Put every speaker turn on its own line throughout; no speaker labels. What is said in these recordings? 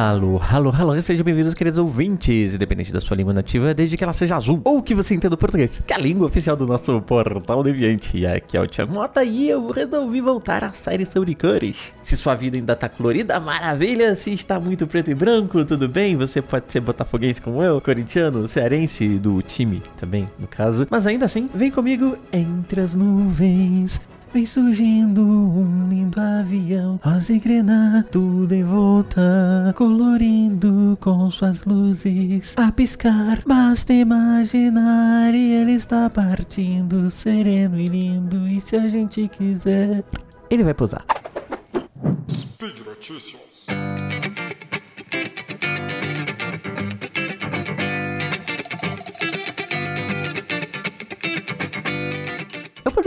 Alô, alô, alô, sejam bem-vindos, queridos ouvintes, independente da sua língua nativa, desde que ela seja azul, ou que você entenda o português, que é a língua oficial do nosso portal Deviante. E aqui é o Thiago Mota e eu resolvi voltar à série sobre cores. Se sua vida ainda tá colorida, maravilha, se está muito preto e branco, tudo bem, você pode ser botafoguense como eu, corintiano, cearense, do time também, no caso. Mas ainda assim, vem comigo entre as nuvens. Vem surgindo um lindo avião, rosa e grena, tudo em volta, colorindo com suas luzes a piscar. Basta imaginar e ele está partindo, sereno e lindo. E se a gente quiser, ele vai pousar.
Speed Notícias.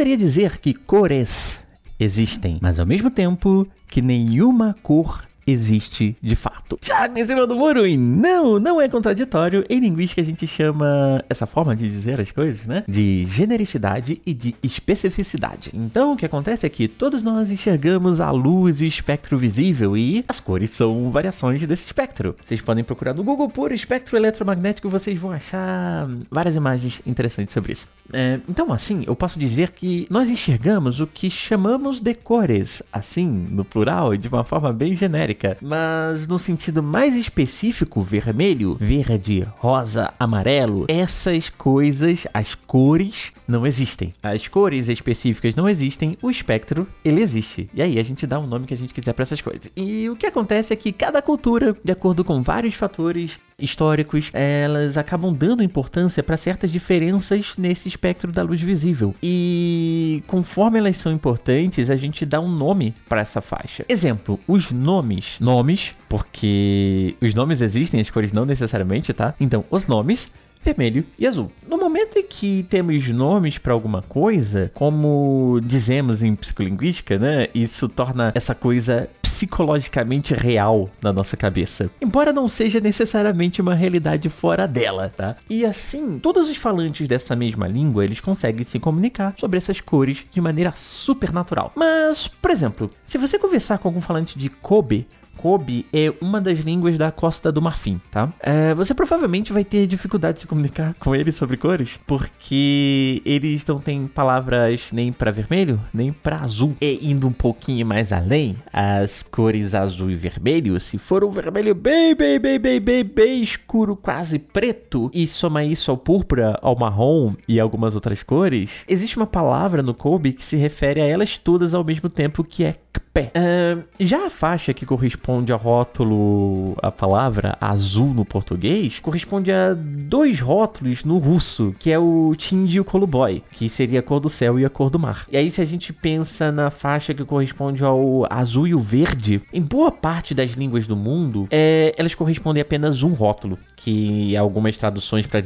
Poderia dizer que cores existem, mas ao mesmo tempo que nenhuma cor existe de fato. Tiago em cima do muro e não, não é contraditório. Em linguística a gente chama essa forma de dizer as coisas, né? De genericidade e de especificidade. Então o que acontece é que todos nós enxergamos a luz e o espectro visível e as cores são variações desse espectro. Vocês podem procurar no Google por espectro eletromagnético e vocês vão achar várias imagens interessantes sobre isso. É, então assim, eu posso dizer que nós enxergamos o que chamamos de cores, assim, no plural de uma forma bem genérica mas no sentido mais específico, vermelho, verde, rosa, amarelo, essas coisas, as cores, não existem. As cores específicas não existem, o espectro, ele existe. E aí a gente dá o nome que a gente quiser para essas coisas. E o que acontece é que cada cultura, de acordo com vários fatores históricos, elas acabam dando importância para certas diferenças nesse espectro da luz visível. E conforme elas são importantes, a gente dá um nome para essa faixa. Exemplo, os nomes. Nomes, porque os nomes existem, as cores não necessariamente, tá? Então, os nomes vermelho e azul. No momento em que temos nomes para alguma coisa, como dizemos em psicolinguística, né? Isso torna essa coisa psicologicamente real na nossa cabeça, embora não seja necessariamente uma realidade fora dela, tá? E assim, todos os falantes dessa mesma língua, eles conseguem se comunicar sobre essas cores de maneira super natural. Mas, por exemplo, se você conversar com algum falante de Kobe, Kobe é uma das línguas da Costa do Marfim, tá? É, você provavelmente vai ter dificuldade de se comunicar com eles sobre cores, porque eles não têm palavras nem para vermelho, nem para azul. E indo um pouquinho mais além, as cores azul e vermelho, se for um vermelho bem, bem, bem, bem, bem, bem escuro, quase preto, e soma isso ao púrpura, ao marrom e algumas outras cores, existe uma palavra no Kobe que se refere a elas todas ao mesmo tempo que é pé. Uh, já a faixa que corresponde ao rótulo, a palavra azul no português, corresponde a dois rótulos no russo, que é o Tindy e o Koluboy, que seria a cor do céu e a cor do mar. E aí, se a gente pensa na faixa que corresponde ao azul e o verde, em boa parte das línguas do mundo, é, elas correspondem a apenas um rótulo, que algumas traduções para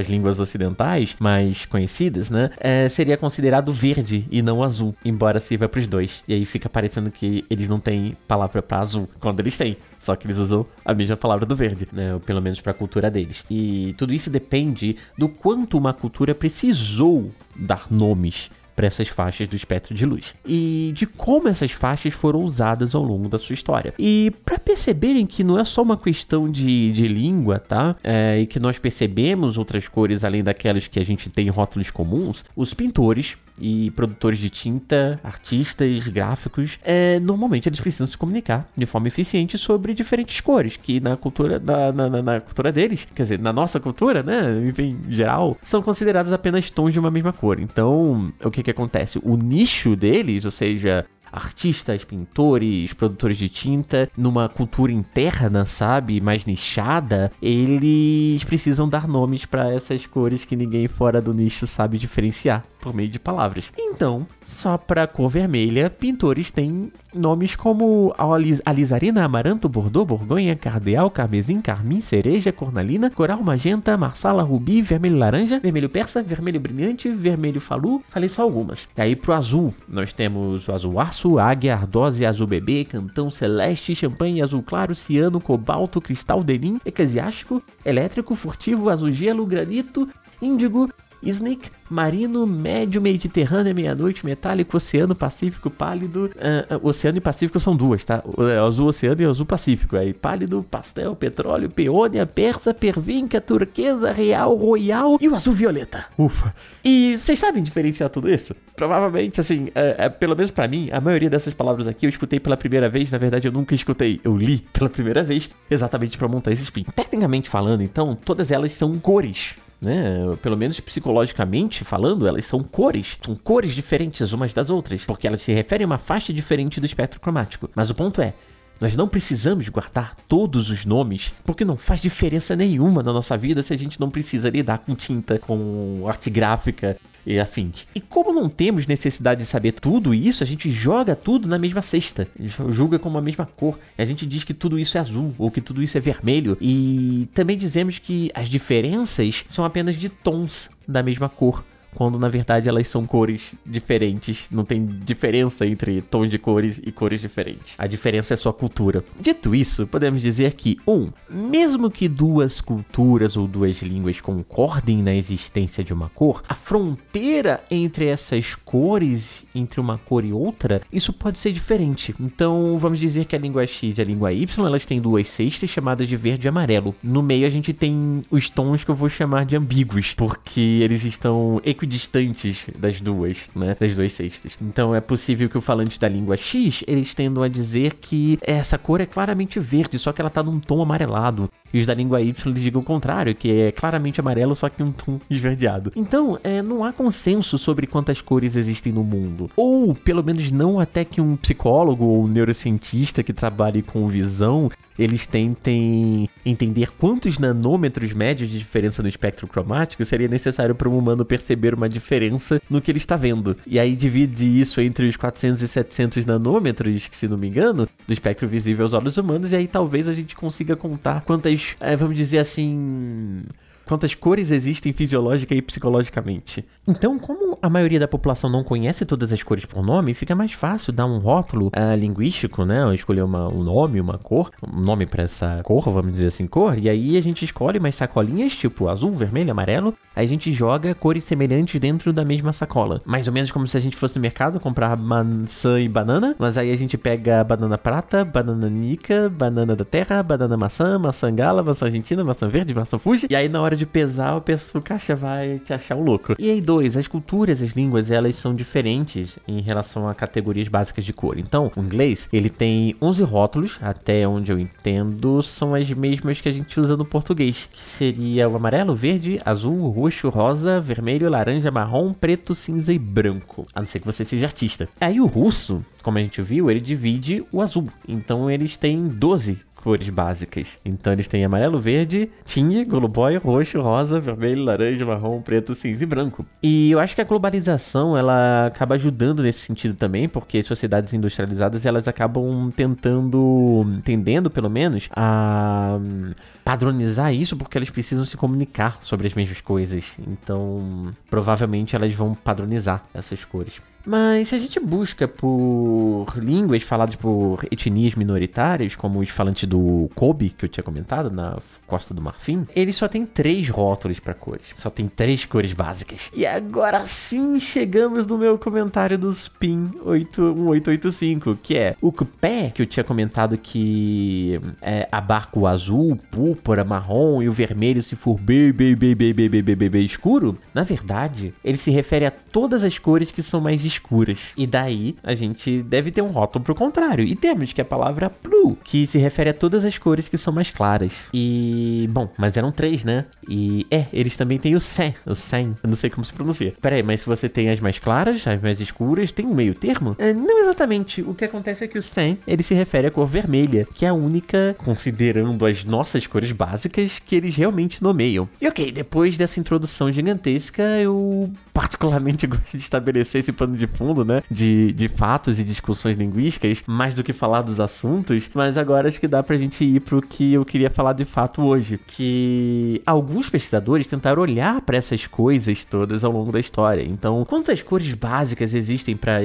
as línguas ocidentais mais conhecidas, né, é, seria considerado verde e não azul, embora sirva para os dois. E aí fica parecendo que eles não têm palavra para azul, quando eles têm, só que eles usam a mesma palavra do verde, né, ou pelo menos para a cultura deles. E tudo isso depende do quanto uma cultura precisou dar nomes para essas faixas do espectro de luz e de como essas faixas foram usadas ao longo da sua história. E para perceberem que não é só uma questão de, de língua, tá? É, e que nós percebemos outras cores além daquelas que a gente tem em rótulos comuns, os pintores e produtores de tinta, artistas, gráficos, é, normalmente eles precisam se comunicar de forma eficiente sobre diferentes cores, que na cultura, na, na, na, cultura deles, quer dizer, na nossa cultura, né, enfim, geral, são consideradas apenas tons de uma mesma cor. Então, o que que acontece? O nicho deles, ou seja, artistas, pintores, produtores de tinta, numa cultura interna, sabe, mais nichada, eles precisam dar nomes para essas cores que ninguém fora do nicho sabe diferenciar por meio de palavras. Então, só para cor vermelha, pintores têm nomes como alizarina, amaranto, bordeaux, borgonha, cardeal, carmesim, carmim, cereja, cornalina, coral, magenta, marsala, rubi, vermelho laranja, vermelho persa, vermelho brilhante, vermelho falu. Falei só algumas. E aí pro azul, nós temos o azul arço, águia, ardose, azul bebê, cantão celeste, champanhe, azul claro, ciano, cobalto, cristal denim, eclesiástico, elétrico, furtivo, azul gelo, granito, índigo, Snake, marino, médio, mediterrâneo, meia-noite, metálico, oceano, pacífico, pálido. Uh, uh, oceano e pacífico são duas, tá? O, é, azul oceano e azul pacífico. Aí pálido, pastel, petróleo, peônia, persa, pervinca, turquesa, real, royal e o azul violeta. Ufa. E vocês sabem diferenciar tudo isso? Provavelmente, assim, é, pelo menos para mim, a maioria dessas palavras aqui eu escutei pela primeira vez. Na verdade, eu nunca escutei. Eu li pela primeira vez, exatamente para montar esse spin. Tecnicamente falando, então, todas elas são cores né? Pelo menos psicologicamente falando, elas são cores. São cores diferentes umas das outras, porque elas se referem a uma faixa diferente do espectro cromático. Mas o ponto é, nós não precisamos guardar todos os nomes, porque não faz diferença nenhuma na nossa vida se a gente não precisa lidar com tinta, com arte gráfica e afins. E como não temos necessidade de saber tudo isso, a gente joga tudo na mesma cesta, julga como a mesma cor. A gente diz que tudo isso é azul ou que tudo isso é vermelho e também dizemos que as diferenças são apenas de tons da mesma cor quando na verdade elas são cores diferentes. Não tem diferença entre tons de cores e cores diferentes. A diferença é só cultura. Dito isso, podemos dizer que, um, mesmo que duas culturas ou duas línguas concordem na existência de uma cor, a fronteira entre essas cores, entre uma cor e outra, isso pode ser diferente. Então, vamos dizer que a língua X e a língua Y, elas têm duas cestas chamadas de verde e amarelo. No meio a gente tem os tons que eu vou chamar de ambíguos, porque eles estão equidistantes das duas, né? Das duas cestas. Então é possível que o falante da língua X, eles tendam a dizer que essa cor é claramente verde, só que ela tá num tom amarelado. E os da língua Y eles digam o contrário, que é claramente amarelo, só que um tom esverdeado. Então, é, não há consenso sobre quantas cores existem no mundo. Ou, pelo menos não até que um psicólogo ou um neurocientista que trabalhe com visão eles tentem entender quantos nanômetros médios de diferença no espectro cromático seria necessário para um humano perceber uma diferença no que ele está vendo. E aí divide isso entre os 400 e 700 nanômetros, que se não me engano, do espectro visível aos olhos humanos, e aí talvez a gente consiga contar quantas, é, vamos dizer assim, quantas cores existem fisiológica e psicologicamente. Então, como a maioria da população não conhece todas as cores por nome, fica mais fácil dar um rótulo uh, linguístico, né? Escolher uma, um nome, uma cor, um nome para essa cor, vamos dizer assim, cor. E aí a gente escolhe umas sacolinhas, tipo azul, vermelho, amarelo. Aí a gente joga cores semelhantes dentro da mesma sacola. Mais ou menos como se a gente fosse no mercado comprar maçã e banana. Mas aí a gente pega banana prata, banana nica, banana da terra, banana maçã, maçã gala, maçã argentina, maçã verde, maçã fuji. E aí na hora de pesar, o, pessoal, o caixa vai te achar um louco. E aí, dois, as culturas, as línguas, elas são diferentes em relação a categorias básicas de cor. Então, o inglês, ele tem 11 rótulos, até onde eu entendo, são as mesmas que a gente usa no português, que seria o amarelo, verde, azul, roxo, rosa, vermelho, laranja, marrom, preto, cinza e branco. A não ser que você seja artista. Aí o russo, como a gente viu, ele divide o azul. Então eles têm 12 cores básicas. Então eles têm amarelo, verde, tinha, goloboy, roxo, rosa, vermelho, laranja, marrom, preto, cinza e branco. E eu acho que a globalização ela acaba ajudando nesse sentido também, porque sociedades industrializadas elas acabam tentando, entendendo pelo menos, a padronizar isso porque elas precisam se comunicar sobre as mesmas coisas. Então, provavelmente elas vão padronizar essas cores. Mas se a gente busca por línguas faladas por etnias minoritárias, como os falantes do Kobe, que eu tinha comentado, na Costa do Marfim, ele só tem três rótulos para cores. Só tem três cores básicas. E agora sim chegamos no meu comentário dos PIN 1885, que é o cupé, que eu tinha comentado que é, abarca o azul, púrpura, marrom e o vermelho se for bem, bem, bem, bem, bem, bem, bem, bem escuro. Na verdade, ele se refere a todas as cores que são mais escuras. E daí a gente deve ter um rótulo pro contrário. E temos que a palavra blue, que se refere a todas as cores que são mais claras. E, bom, mas eram três, né? E, é, eles também têm o sen, o sen, eu não sei como se pronuncia. Pera aí, mas se você tem as mais claras, as mais escuras, tem um meio termo? É, não exatamente. O que acontece é que o sen, ele se refere à cor vermelha, que é a única, considerando as nossas cores básicas, que eles realmente nomeiam. E ok, depois dessa introdução gigantesca, eu particularmente gosto de estabelecer esse plano de fundo, né? De, de fatos e discussões linguísticas, mais do que falar dos assuntos. Mas agora acho que dá pra gente ir pro que eu queria falar de fato hoje. Que alguns pesquisadores tentaram olhar para essas coisas todas ao longo da história. Então, quantas cores básicas existem para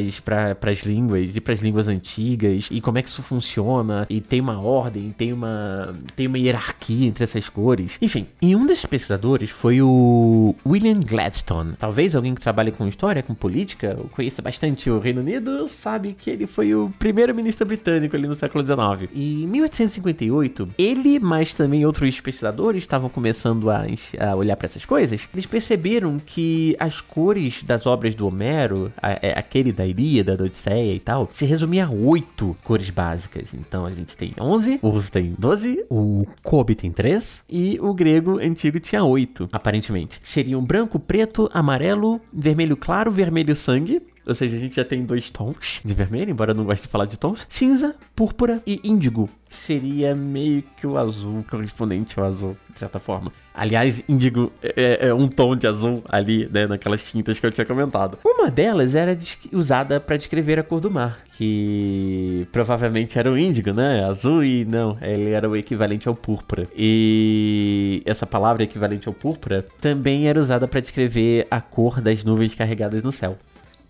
as línguas e para as línguas antigas? E como é que isso funciona? E tem uma ordem, tem uma, tem uma hierarquia entre essas cores. Enfim, e um desses pesquisadores foi o William Gladstone. Talvez alguém que trabalhe com história, com política, conheça bastante o Reino Unido, sabe que ele foi o primeiro-ministro britânico ali no século XIX. E em 1858, ele, mas também outros pesquisadores estavam começando a, a olhar para essas coisas. Eles perceberam que as cores das obras do Homero, a, a, é, aquele da Ilíada, da Odisseia e tal, se resumia a oito cores básicas. Então a gente tem 11, o russo tem 12, o Kobe tem 3 e o grego antigo tinha 8, aparentemente. Seriam branco, preto, amarelo, vermelho claro, vermelho sangue, ou seja, a gente já tem dois tons de vermelho, embora eu não goste de falar de tons. Cinza, púrpura e índigo. Seria meio que o azul, correspondente ao azul, de certa forma. Aliás, índigo é, é, é um tom de azul ali, né, naquelas tintas que eu tinha comentado. Uma delas era usada para descrever a cor do mar, que provavelmente era o índigo, né? Azul e não, ele era o equivalente ao púrpura. E essa palavra equivalente ao púrpura também era usada para descrever a cor das nuvens carregadas no céu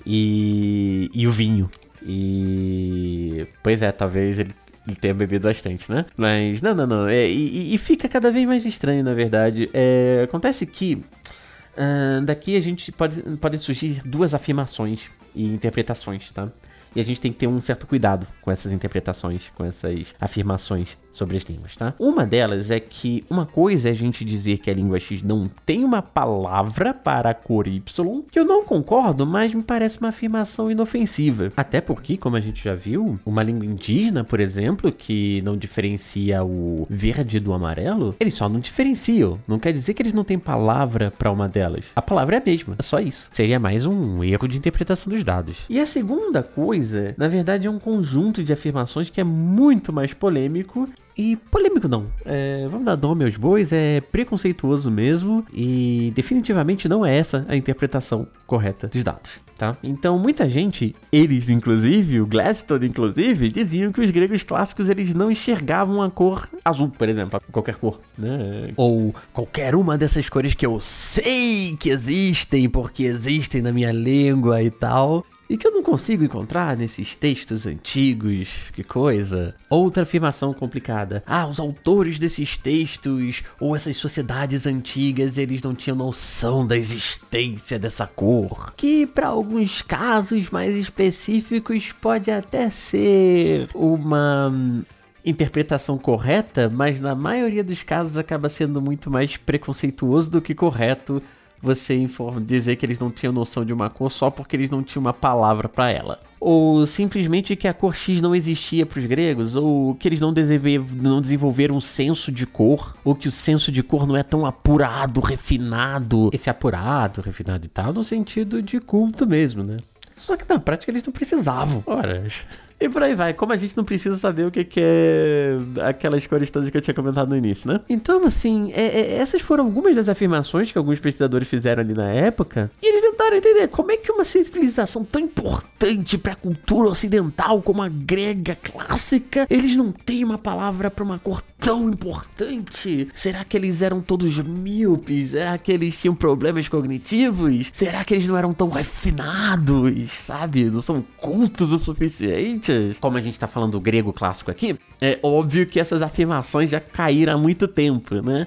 e, e o vinho. E. Pois é, talvez ele ele tenha bebido bastante, né? Mas, não, não, não. É, e, e, fica cada vez mais estranho, na verdade. É, acontece que uh, daqui a gente pode, podem surgir duas afirmações e interpretações, tá? E a gente tem que ter um certo cuidado com essas interpretações, com essas afirmações sobre as línguas, tá? Uma delas é que uma coisa é a gente dizer que a língua X não tem uma palavra para a cor Y, que eu não concordo, mas me parece uma afirmação inofensiva. Até porque, como a gente já viu, uma língua indígena, por exemplo, que não diferencia o verde do amarelo, eles só não diferenciam. Não quer dizer que eles não têm palavra para uma delas. A palavra é a mesma, é só isso. Seria mais um erro de interpretação dos dados. E a segunda coisa, na verdade, é um conjunto de afirmações que é muito mais polêmico e polêmico não. É, vamos dar nome aos bois, é preconceituoso mesmo e definitivamente não é essa a interpretação correta dos dados, tá? Então muita gente, eles inclusive, o Gladstone inclusive, diziam que os gregos clássicos eles não enxergavam a cor azul, por exemplo, qualquer cor, né? Ou qualquer uma dessas cores que eu sei que existem porque existem na minha língua e tal e que eu não consigo encontrar nesses textos antigos, que coisa. Outra afirmação complicada. Ah, os autores desses textos ou essas sociedades antigas, eles não tinham noção da existência dessa cor. Que para alguns casos mais específicos pode até ser uma hum, interpretação correta, mas na maioria dos casos acaba sendo muito mais preconceituoso do que correto você informa, dizer que eles não tinham noção de uma cor só porque eles não tinham uma palavra para ela. Ou simplesmente que a cor X não existia para os gregos, ou que eles não, não desenvolveram um senso de cor, ou que o senso de cor não é tão apurado, refinado. Esse apurado, refinado e tal, no sentido de culto mesmo, né? Só que na prática eles não precisavam. Ora. E por aí vai, como a gente não precisa saber o que, que é aquelas cores todas que eu tinha comentado no início, né? Então, assim, é, é, essas foram algumas das afirmações que alguns pesquisadores fizeram ali na época. E eles tentaram entender como é que uma civilização tão importante para a cultura ocidental como a grega clássica, eles não têm uma palavra para uma cor tão importante. Será que eles eram todos míopes? Será que eles tinham problemas cognitivos? Será que eles não eram tão refinados, sabe? Não são cultos o suficiente? como a gente tá falando grego clássico aqui, é óbvio que essas afirmações já caíram há muito tempo, né?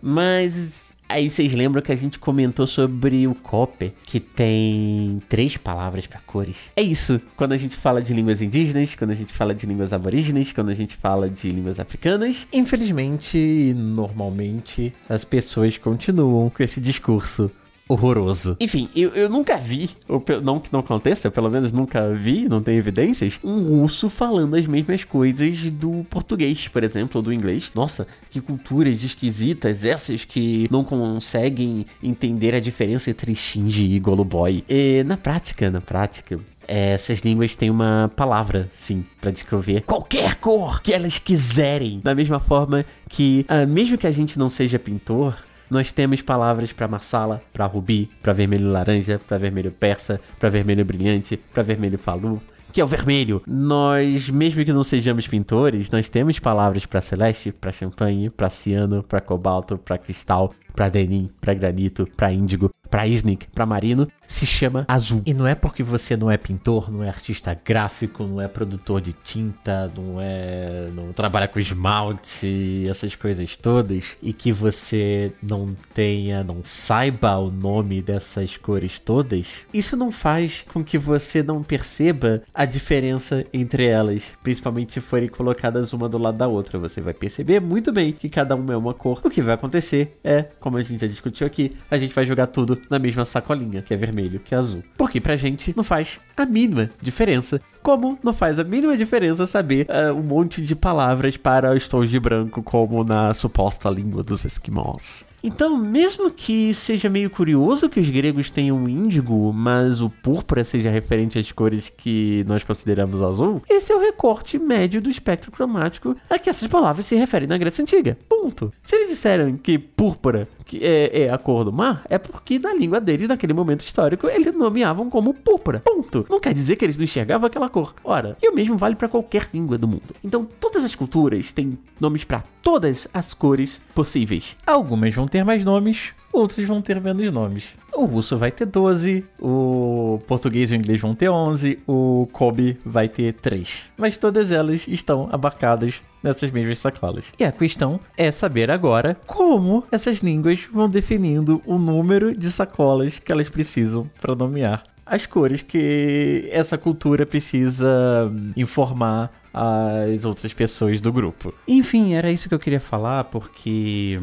Mas Aí vocês lembram que a gente comentou sobre o Copper, que tem três palavras para cores. É isso. Quando a gente fala de línguas indígenas, quando a gente fala de línguas aborígenes, quando a gente fala de línguas africanas, infelizmente, normalmente, as pessoas continuam com esse discurso horroroso. Enfim, eu, eu nunca vi, ou não que não aconteça, pelo menos nunca vi, não tem evidências, um russo falando as mesmas coisas do português, por exemplo, ou do inglês. Nossa, que culturas esquisitas essas que não conseguem entender a diferença entre Shinji e Goluboy. E na prática, na prática, essas línguas têm uma palavra, sim, para descrever qualquer cor que elas quiserem. Da mesma forma que, uh, mesmo que a gente não seja pintor, nós temos palavras para marsala, para rubi, para vermelho laranja, para vermelho persa, para vermelho brilhante, para vermelho falu, que é o vermelho. Nós, mesmo que não sejamos pintores, nós temos palavras para celeste, para champanhe, para ciano, para cobalto, para cristal, para denim, para granito, para índigo, para Isnik, para Marino, se chama azul. E não é porque você não é pintor, não é artista gráfico, não é produtor de tinta, não é. não trabalha com esmalte, essas coisas todas, e que você não tenha, não saiba o nome dessas cores todas, isso não faz com que você não perceba a diferença entre elas, principalmente se forem colocadas uma do lado da outra. Você vai perceber muito bem que cada uma é uma cor. O que vai acontecer é, como a gente já discutiu aqui, a gente vai jogar tudo na mesma sacolinha, que é vermelho, que é azul. Porque pra gente não faz a mínima diferença. Como não faz a mínima diferença saber uh, um monte de palavras para os tons de branco, como na suposta língua dos esquimós. Então, mesmo que seja meio curioso que os gregos tenham índigo, mas o púrpura seja referente às cores que nós consideramos azul, esse é o recorte médio do espectro cromático a que essas palavras se referem na Grécia Antiga. Ponto. Se eles disseram que púrpura que é, é a cor do mar, é porque na língua deles, naquele momento histórico, eles nomeavam como púrpura. Ponto. Não quer dizer que eles não enxergavam aquela cor. Ora, e o mesmo vale para qualquer língua do mundo. Então, todas as culturas têm nomes para todas as cores possíveis. Algumas vão ter mais nomes, outras vão ter menos nomes. O russo vai ter 12, o português e o inglês vão ter 11, o Kobe vai ter 3. Mas todas elas estão abarcadas nessas mesmas sacolas. E a questão é saber agora como essas línguas vão definindo o número de sacolas que elas precisam para nomear as cores que essa cultura precisa informar as outras pessoas do grupo. Enfim, era isso que eu queria falar, porque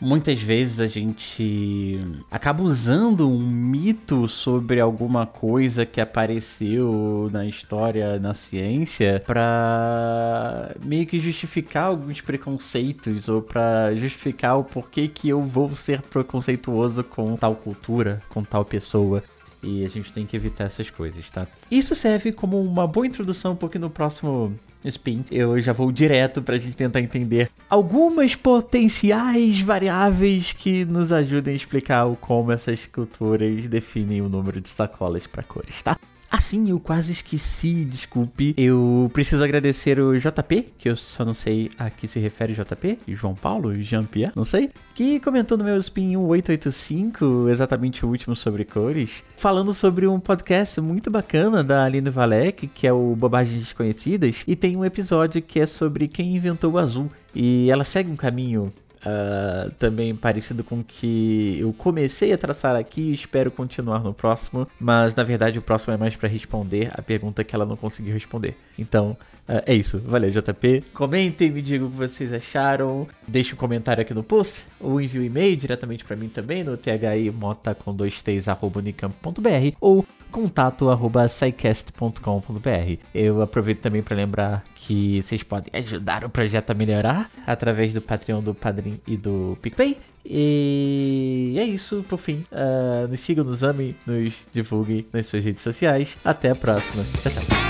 muitas vezes a gente acaba usando um mito sobre alguma coisa que apareceu na história, na ciência, para meio que justificar alguns preconceitos ou para justificar o porquê que eu vou ser preconceituoso com tal cultura, com tal pessoa. E a gente tem que evitar essas coisas, tá? Isso serve como uma boa introdução, porque no próximo spin eu já vou direto pra gente tentar entender algumas potenciais variáveis que nos ajudem a explicar como essas culturas definem o número de sacolas para cores, tá? Assim, eu quase esqueci, desculpe. Eu preciso agradecer o JP, que eu só não sei a que se refere JP, João Paulo, Jean-Pierre, não sei, que comentou no meu Spin 1885, exatamente o último sobre cores, falando sobre um podcast muito bacana da Aline Valek, que é o Bobagens Desconhecidas, e tem um episódio que é sobre quem inventou o azul. E ela segue um caminho Uh, também parecido com que eu comecei a traçar aqui e espero continuar no próximo, mas na verdade o próximo é mais para responder a pergunta que ela não conseguiu responder. Então é isso, valeu JP. Comentem, me digam o que vocês acharam, deixe um comentário aqui no post ou envie um e-mail diretamente para mim também no thimota com dois t's, arroba, ou contato@saicast.com.br. Eu aproveito também para lembrar que vocês podem ajudar o projeto a melhorar através do Patreon, do Padrim e do PicPay. E é isso, por fim. Uh, nos sigam, nos amem, nos divulguem nas suas redes sociais. Até a próxima. Tchau, tchau.